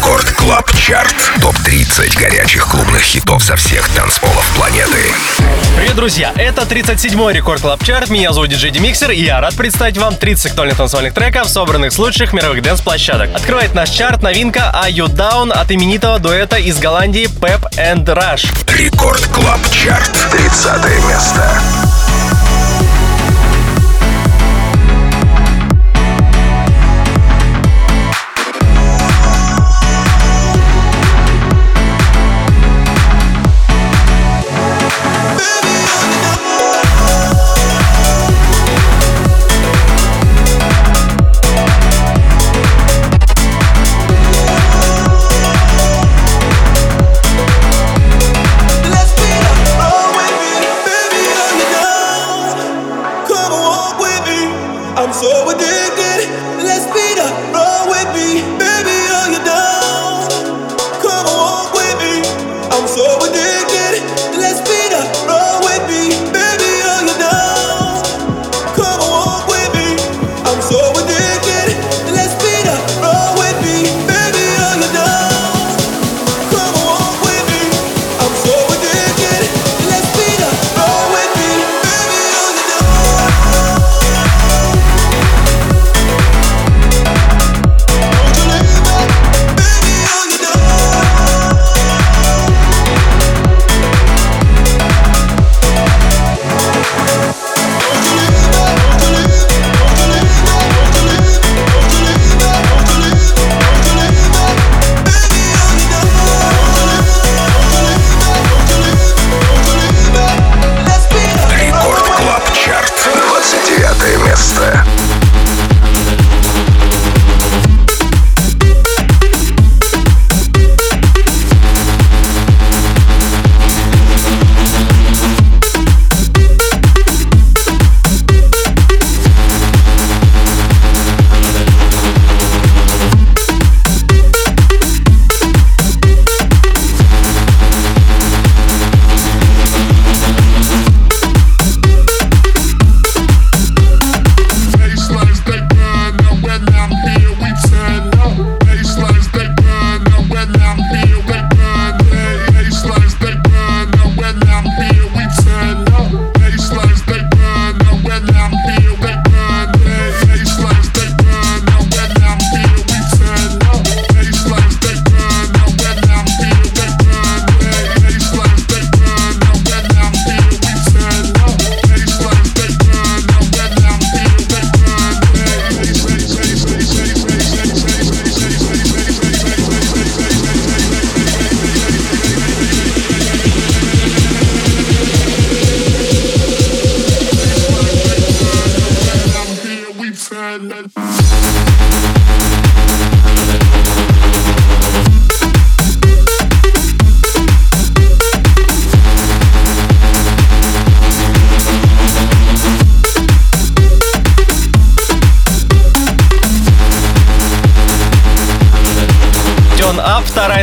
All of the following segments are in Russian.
Record Club Chart. Топ-30 горячих клубных хитов со всех танцполов планеты. Привет, друзья! Это 37-й Record Club Chart. Меня зовут DJ DimixeR, и я рад представить вам 30 актуальных танцевальных треков, собранных с лучших мировых дэнс-площадок. Открывает наш чарт новинка Are You Down от именитого дуэта из Голландии Pep and Rash. Record Club Chart. 30 место.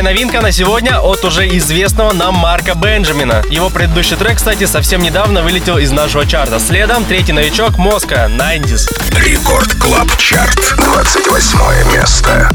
Новинка на сегодня от уже известного нам Марка Бенджамина. Его предыдущий трек, кстати, совсем недавно вылетел из нашего чарта. Следом третий новичок Моска, 90s. Record Club Chart, 28 место.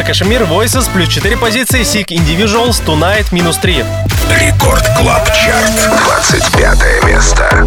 KSHMR, Voices, плюс 4 позиции, Sick Individuals, Tonight, минус 3. Record Club Chart, 25 место.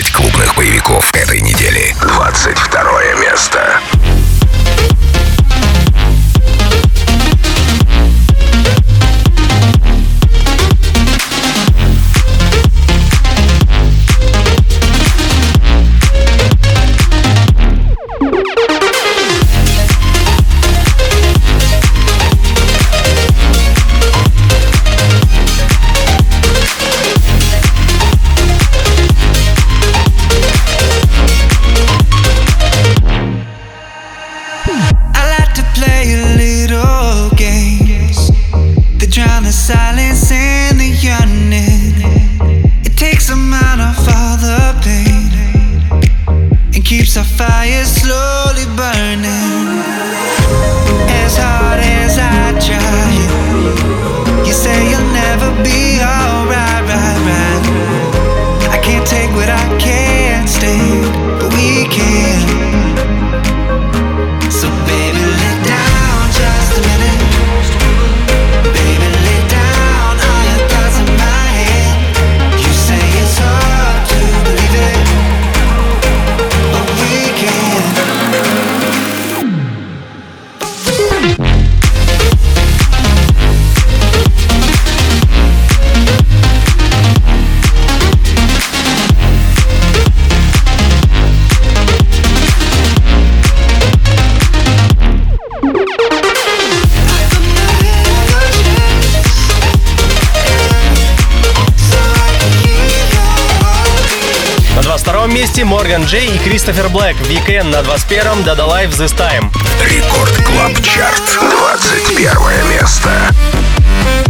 Топ-30 клубных боевиков Морган Джей и Кристофер Блэк. Weekend на 21-м Dada Life This Time. Record Club Chart. 21 место.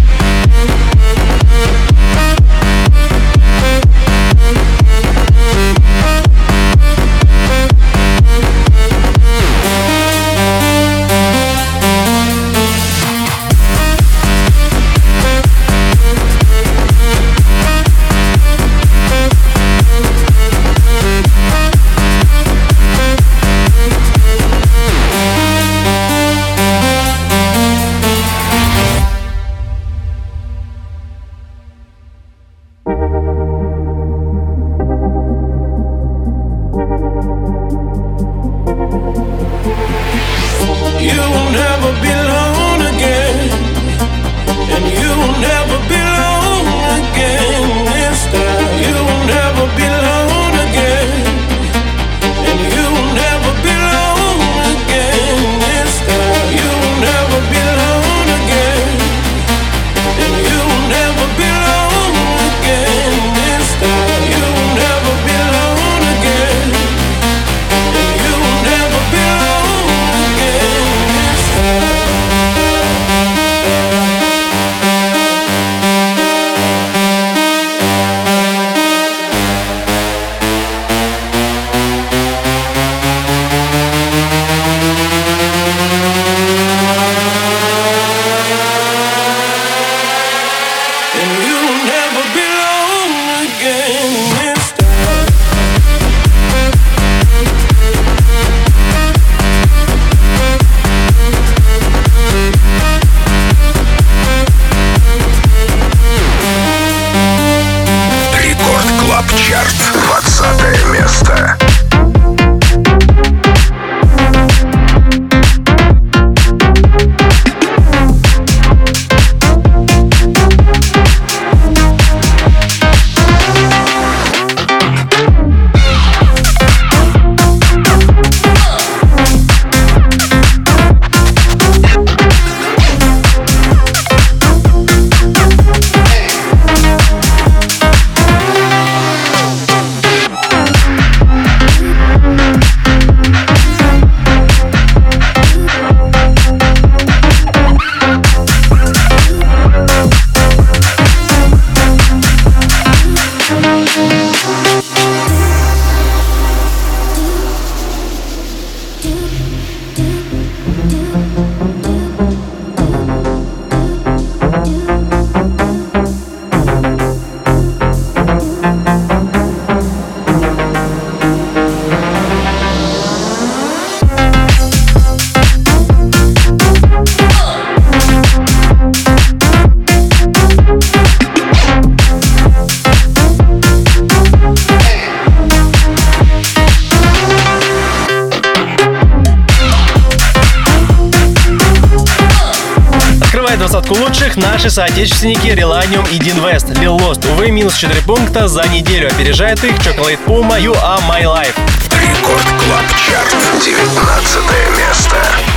Лучших наши соотечественники Relanium и West, Leel Lost. Увы, минус 4 пункта за неделю. Опережает их Chocolate Puma You Are My Life. Record Club Chart. 19 место.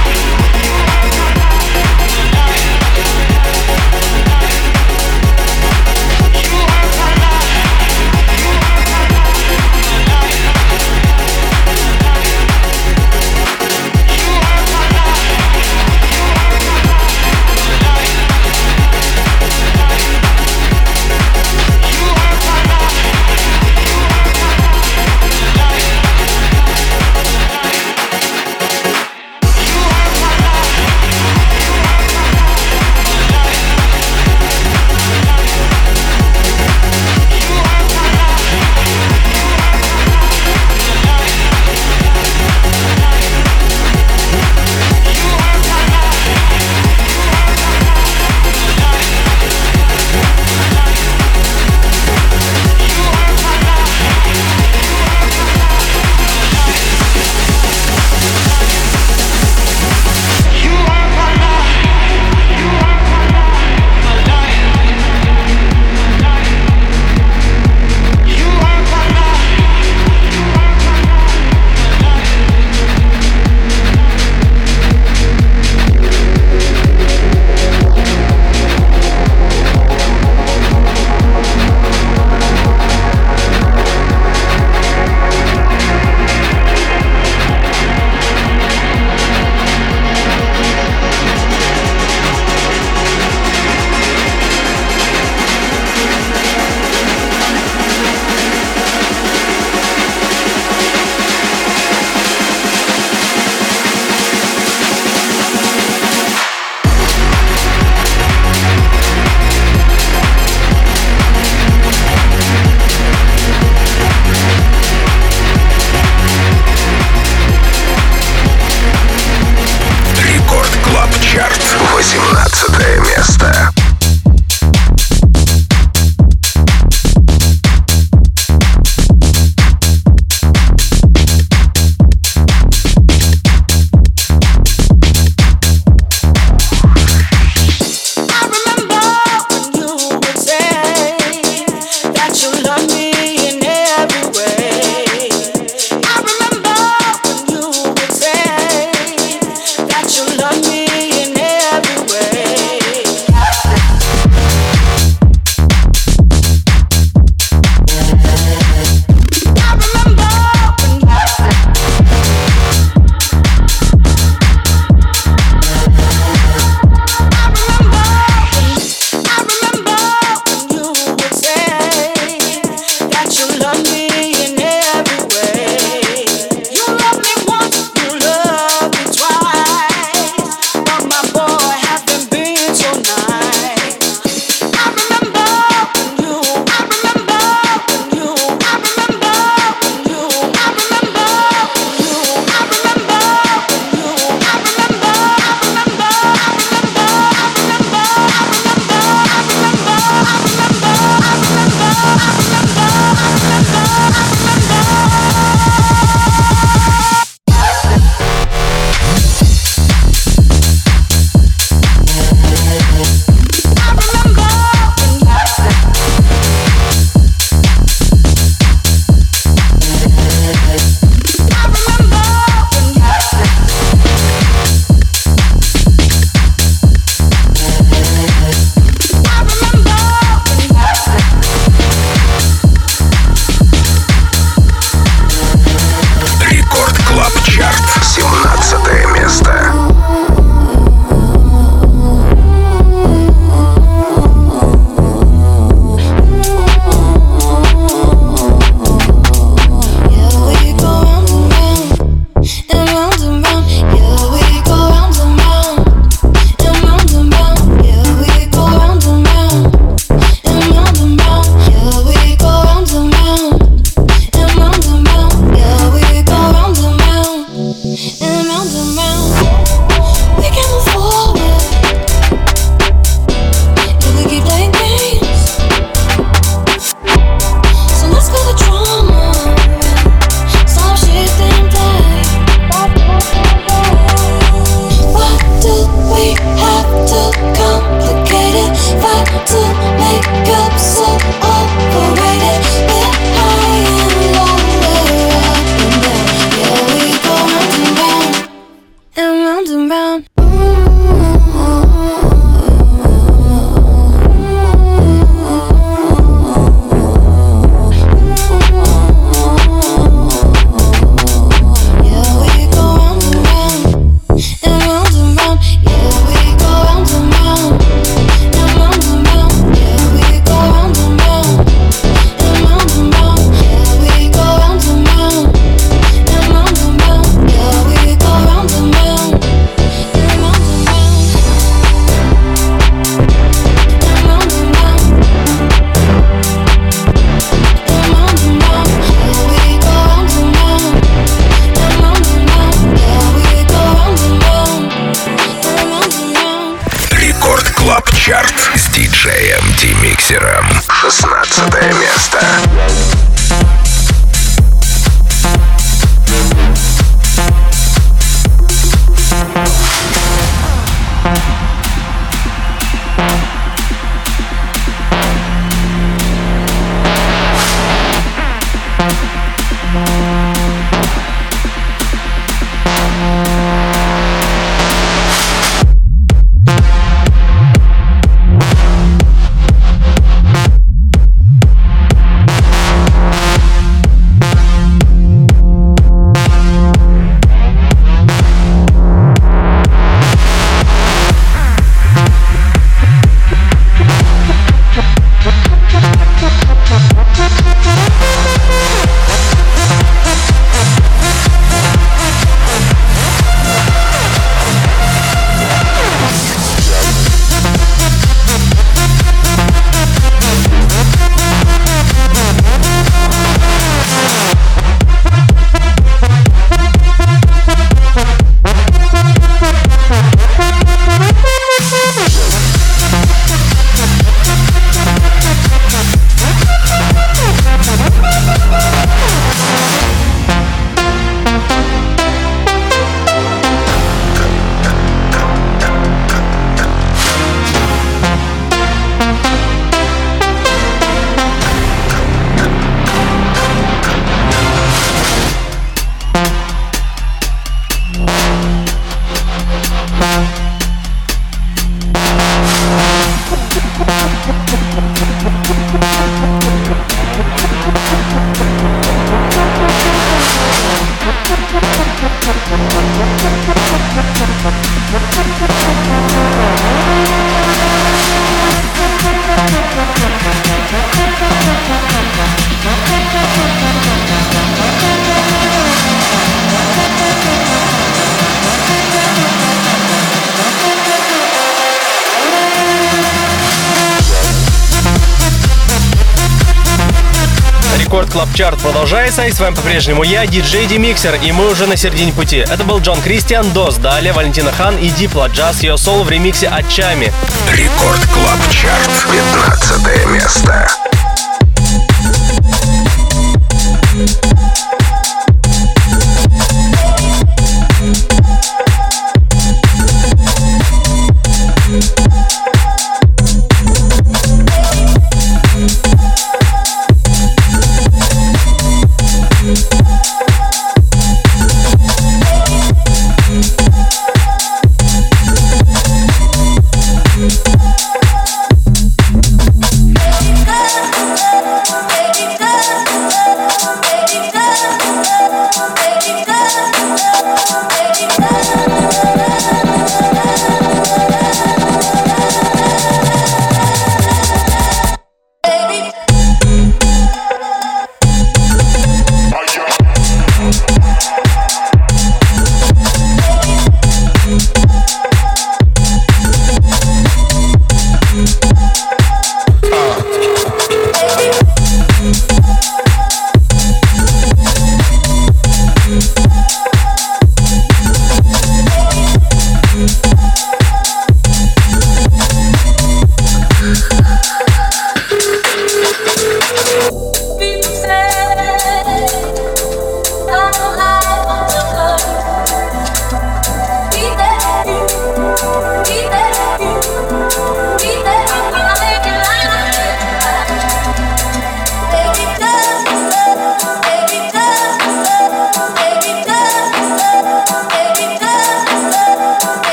Club Chart продолжается, и с вами по-прежнему я, диджей Demixer, и мы уже на середине пути. Это был John Christian Дос, далее Valentino Khan и Diplo Just Your Soul в ремиксе от Tchami. Record Club Chart, 15 место.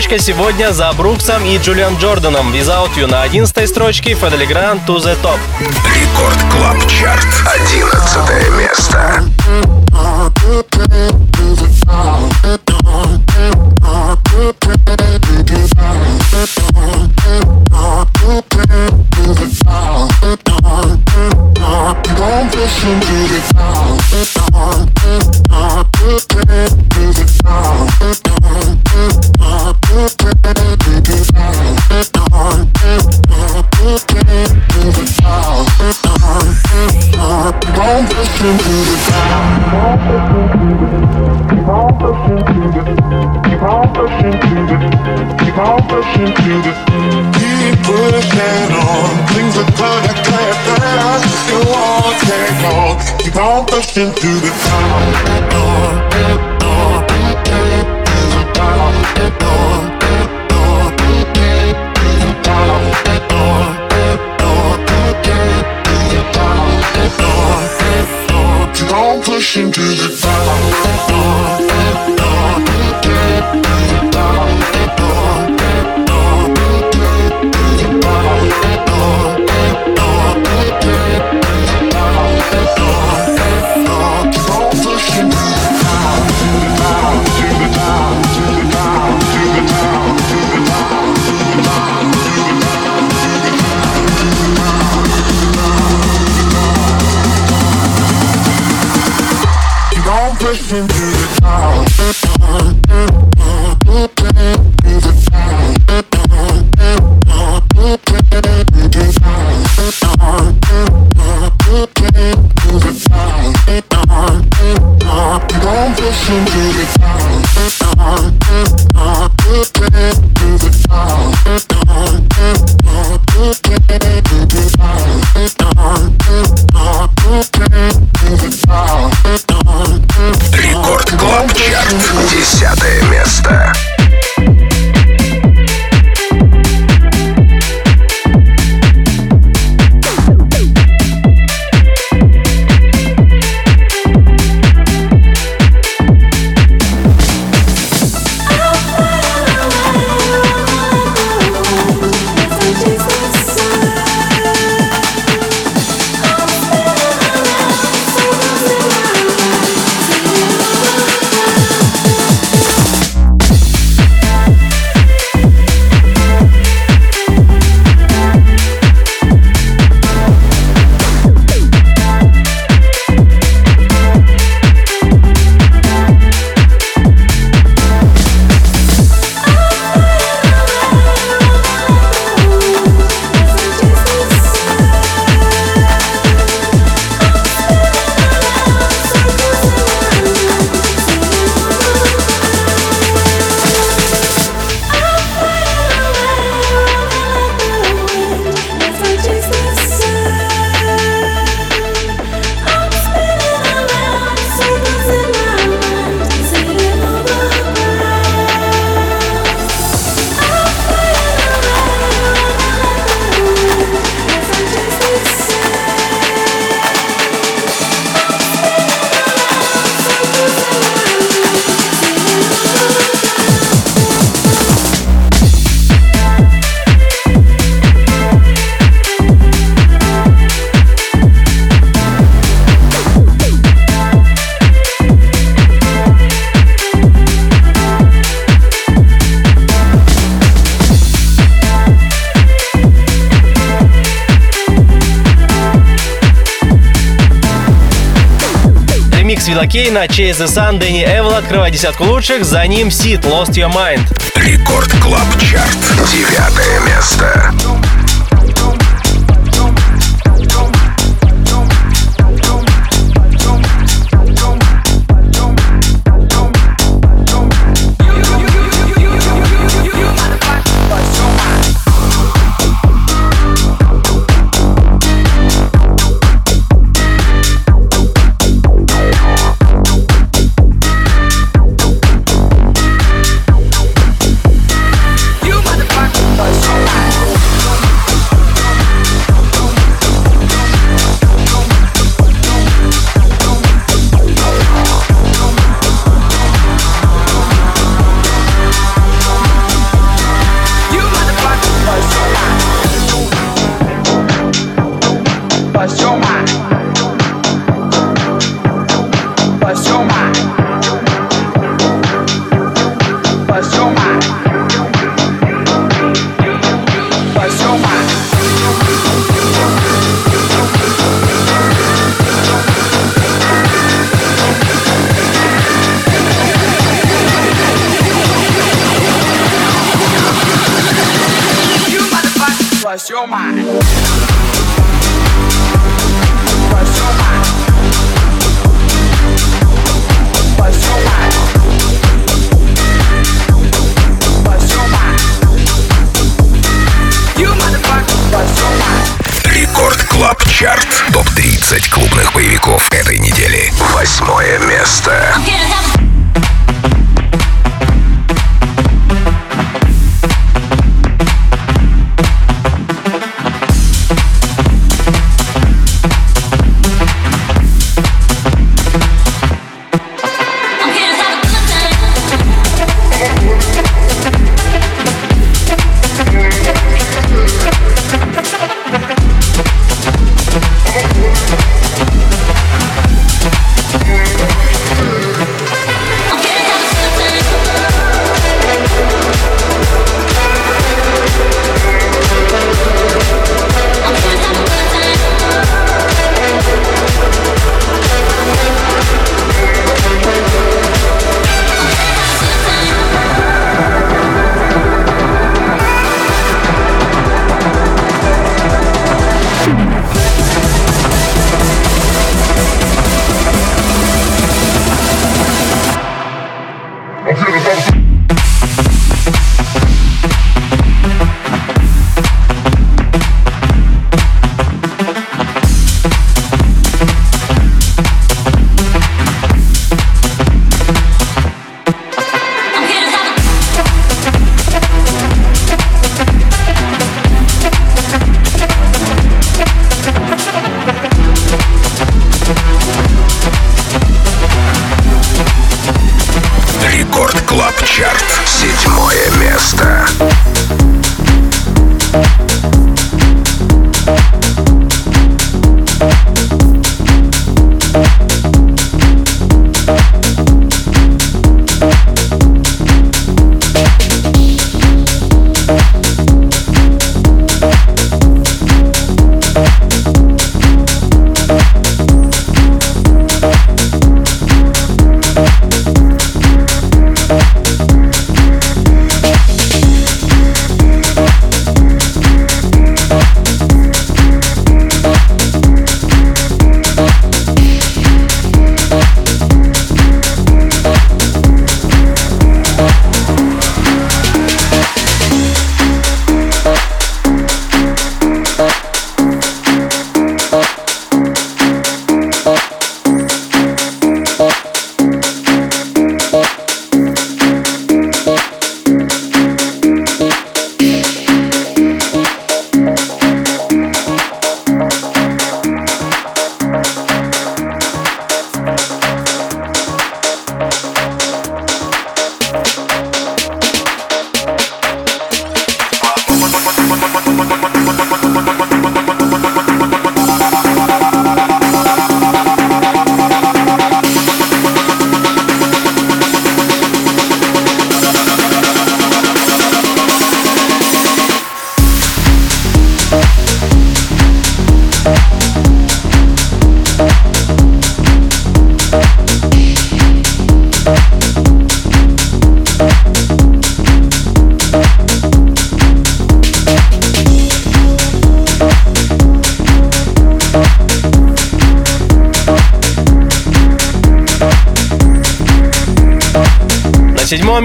Строчка сегодня за Бруксом и Джулиан Джорданом. Without You на 11 строчке Fedde Le Grand To The Top. Record Club Chart. 11 место. Keep pushing on. Things are gonna get better. You won't. Keep on pushing through. Кейна, Chase the Sun, Дэнни Эвел открывает десятку лучших, за ним Сид, Lost Your Mind. Рекорд Клаб Чарт, девятое место.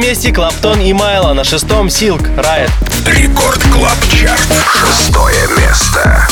месте Клаптон и Майло на шестом Силк Райт. Рекорд Клаб Чарт. Шестое место.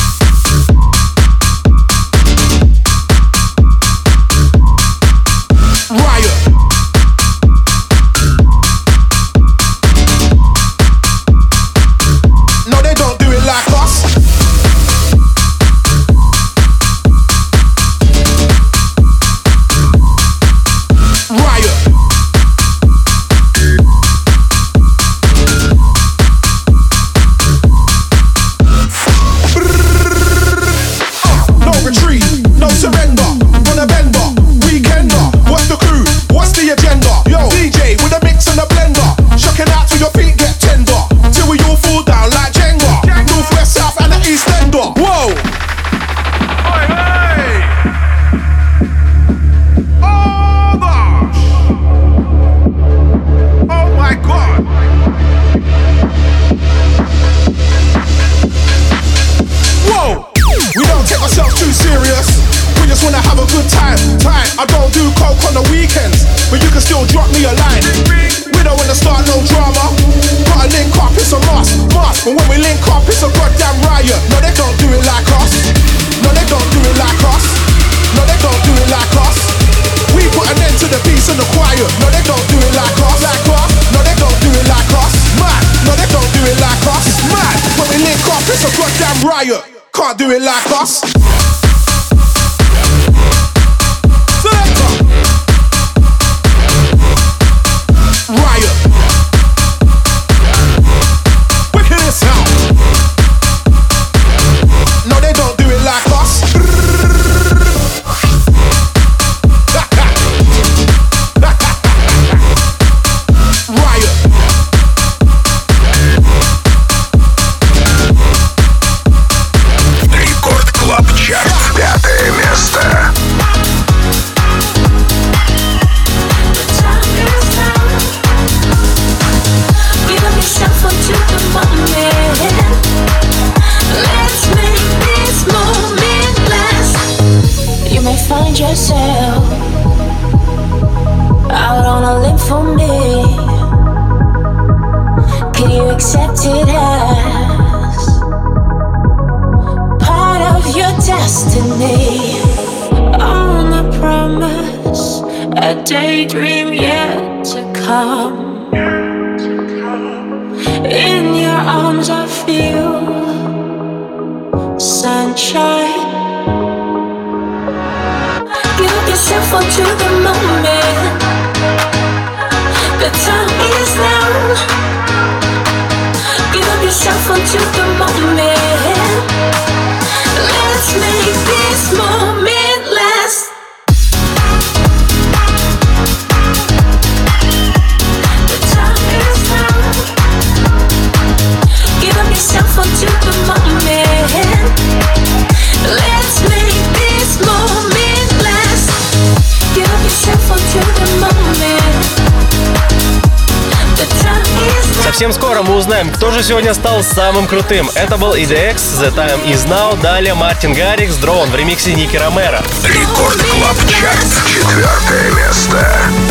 узнаем, кто же сегодня стал самым крутым. Это был EDX, The Time Is Now, далее Martin Garrix, Drown в ремиксе Nicky Romero. Record Club четвертое место.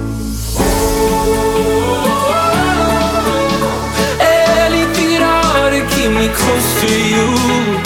me close to you.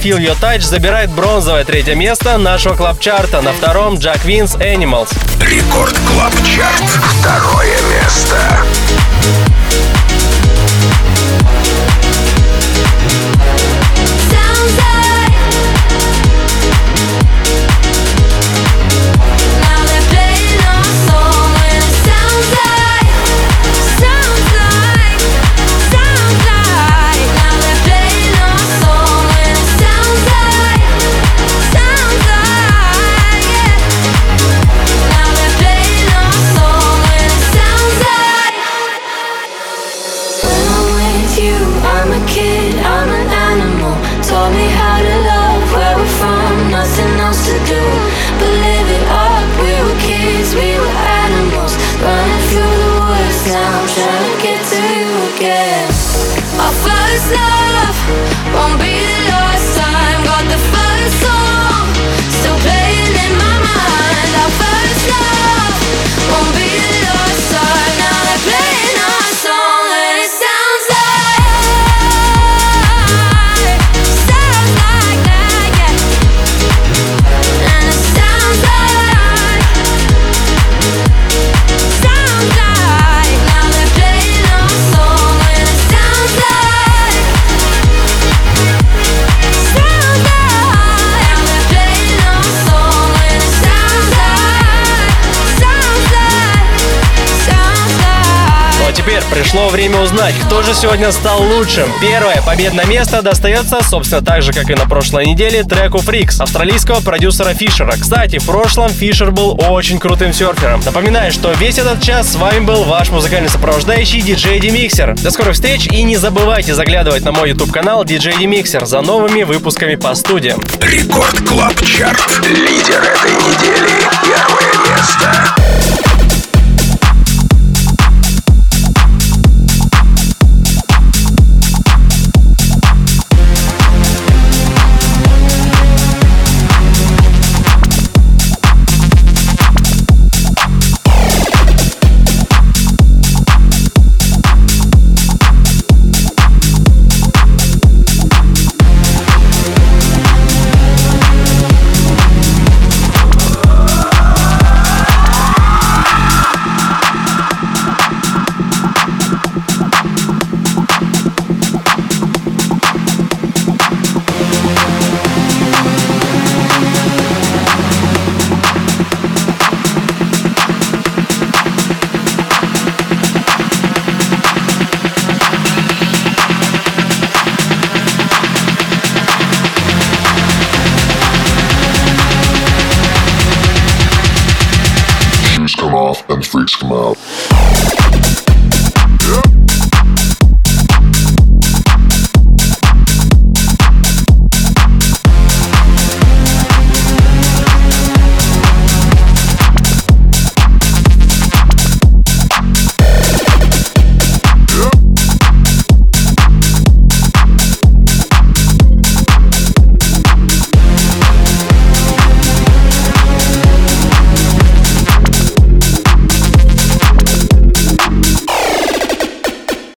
Feel Your Touch забирает бронзовое третье место нашего club chart а. На втором Jack Wins Animals. Record Club Chart. Второе место. Же сегодня стал лучшим. Первое победное место достается, собственно, так же, как и на прошлой неделе, треку Freaks австралийского продюсера Фишера. Кстати, в прошлом Фишер был очень крутым серфером. Напоминаю, что весь этот час с вами был ваш музыкальный сопровождающий диджей Demixer. До скорых встреч и не забывайте заглядывать на мой YouTube канал DJ Demixer за новыми выпусками по студиям. Record Club Chart. Лидер этой недели. Первое место.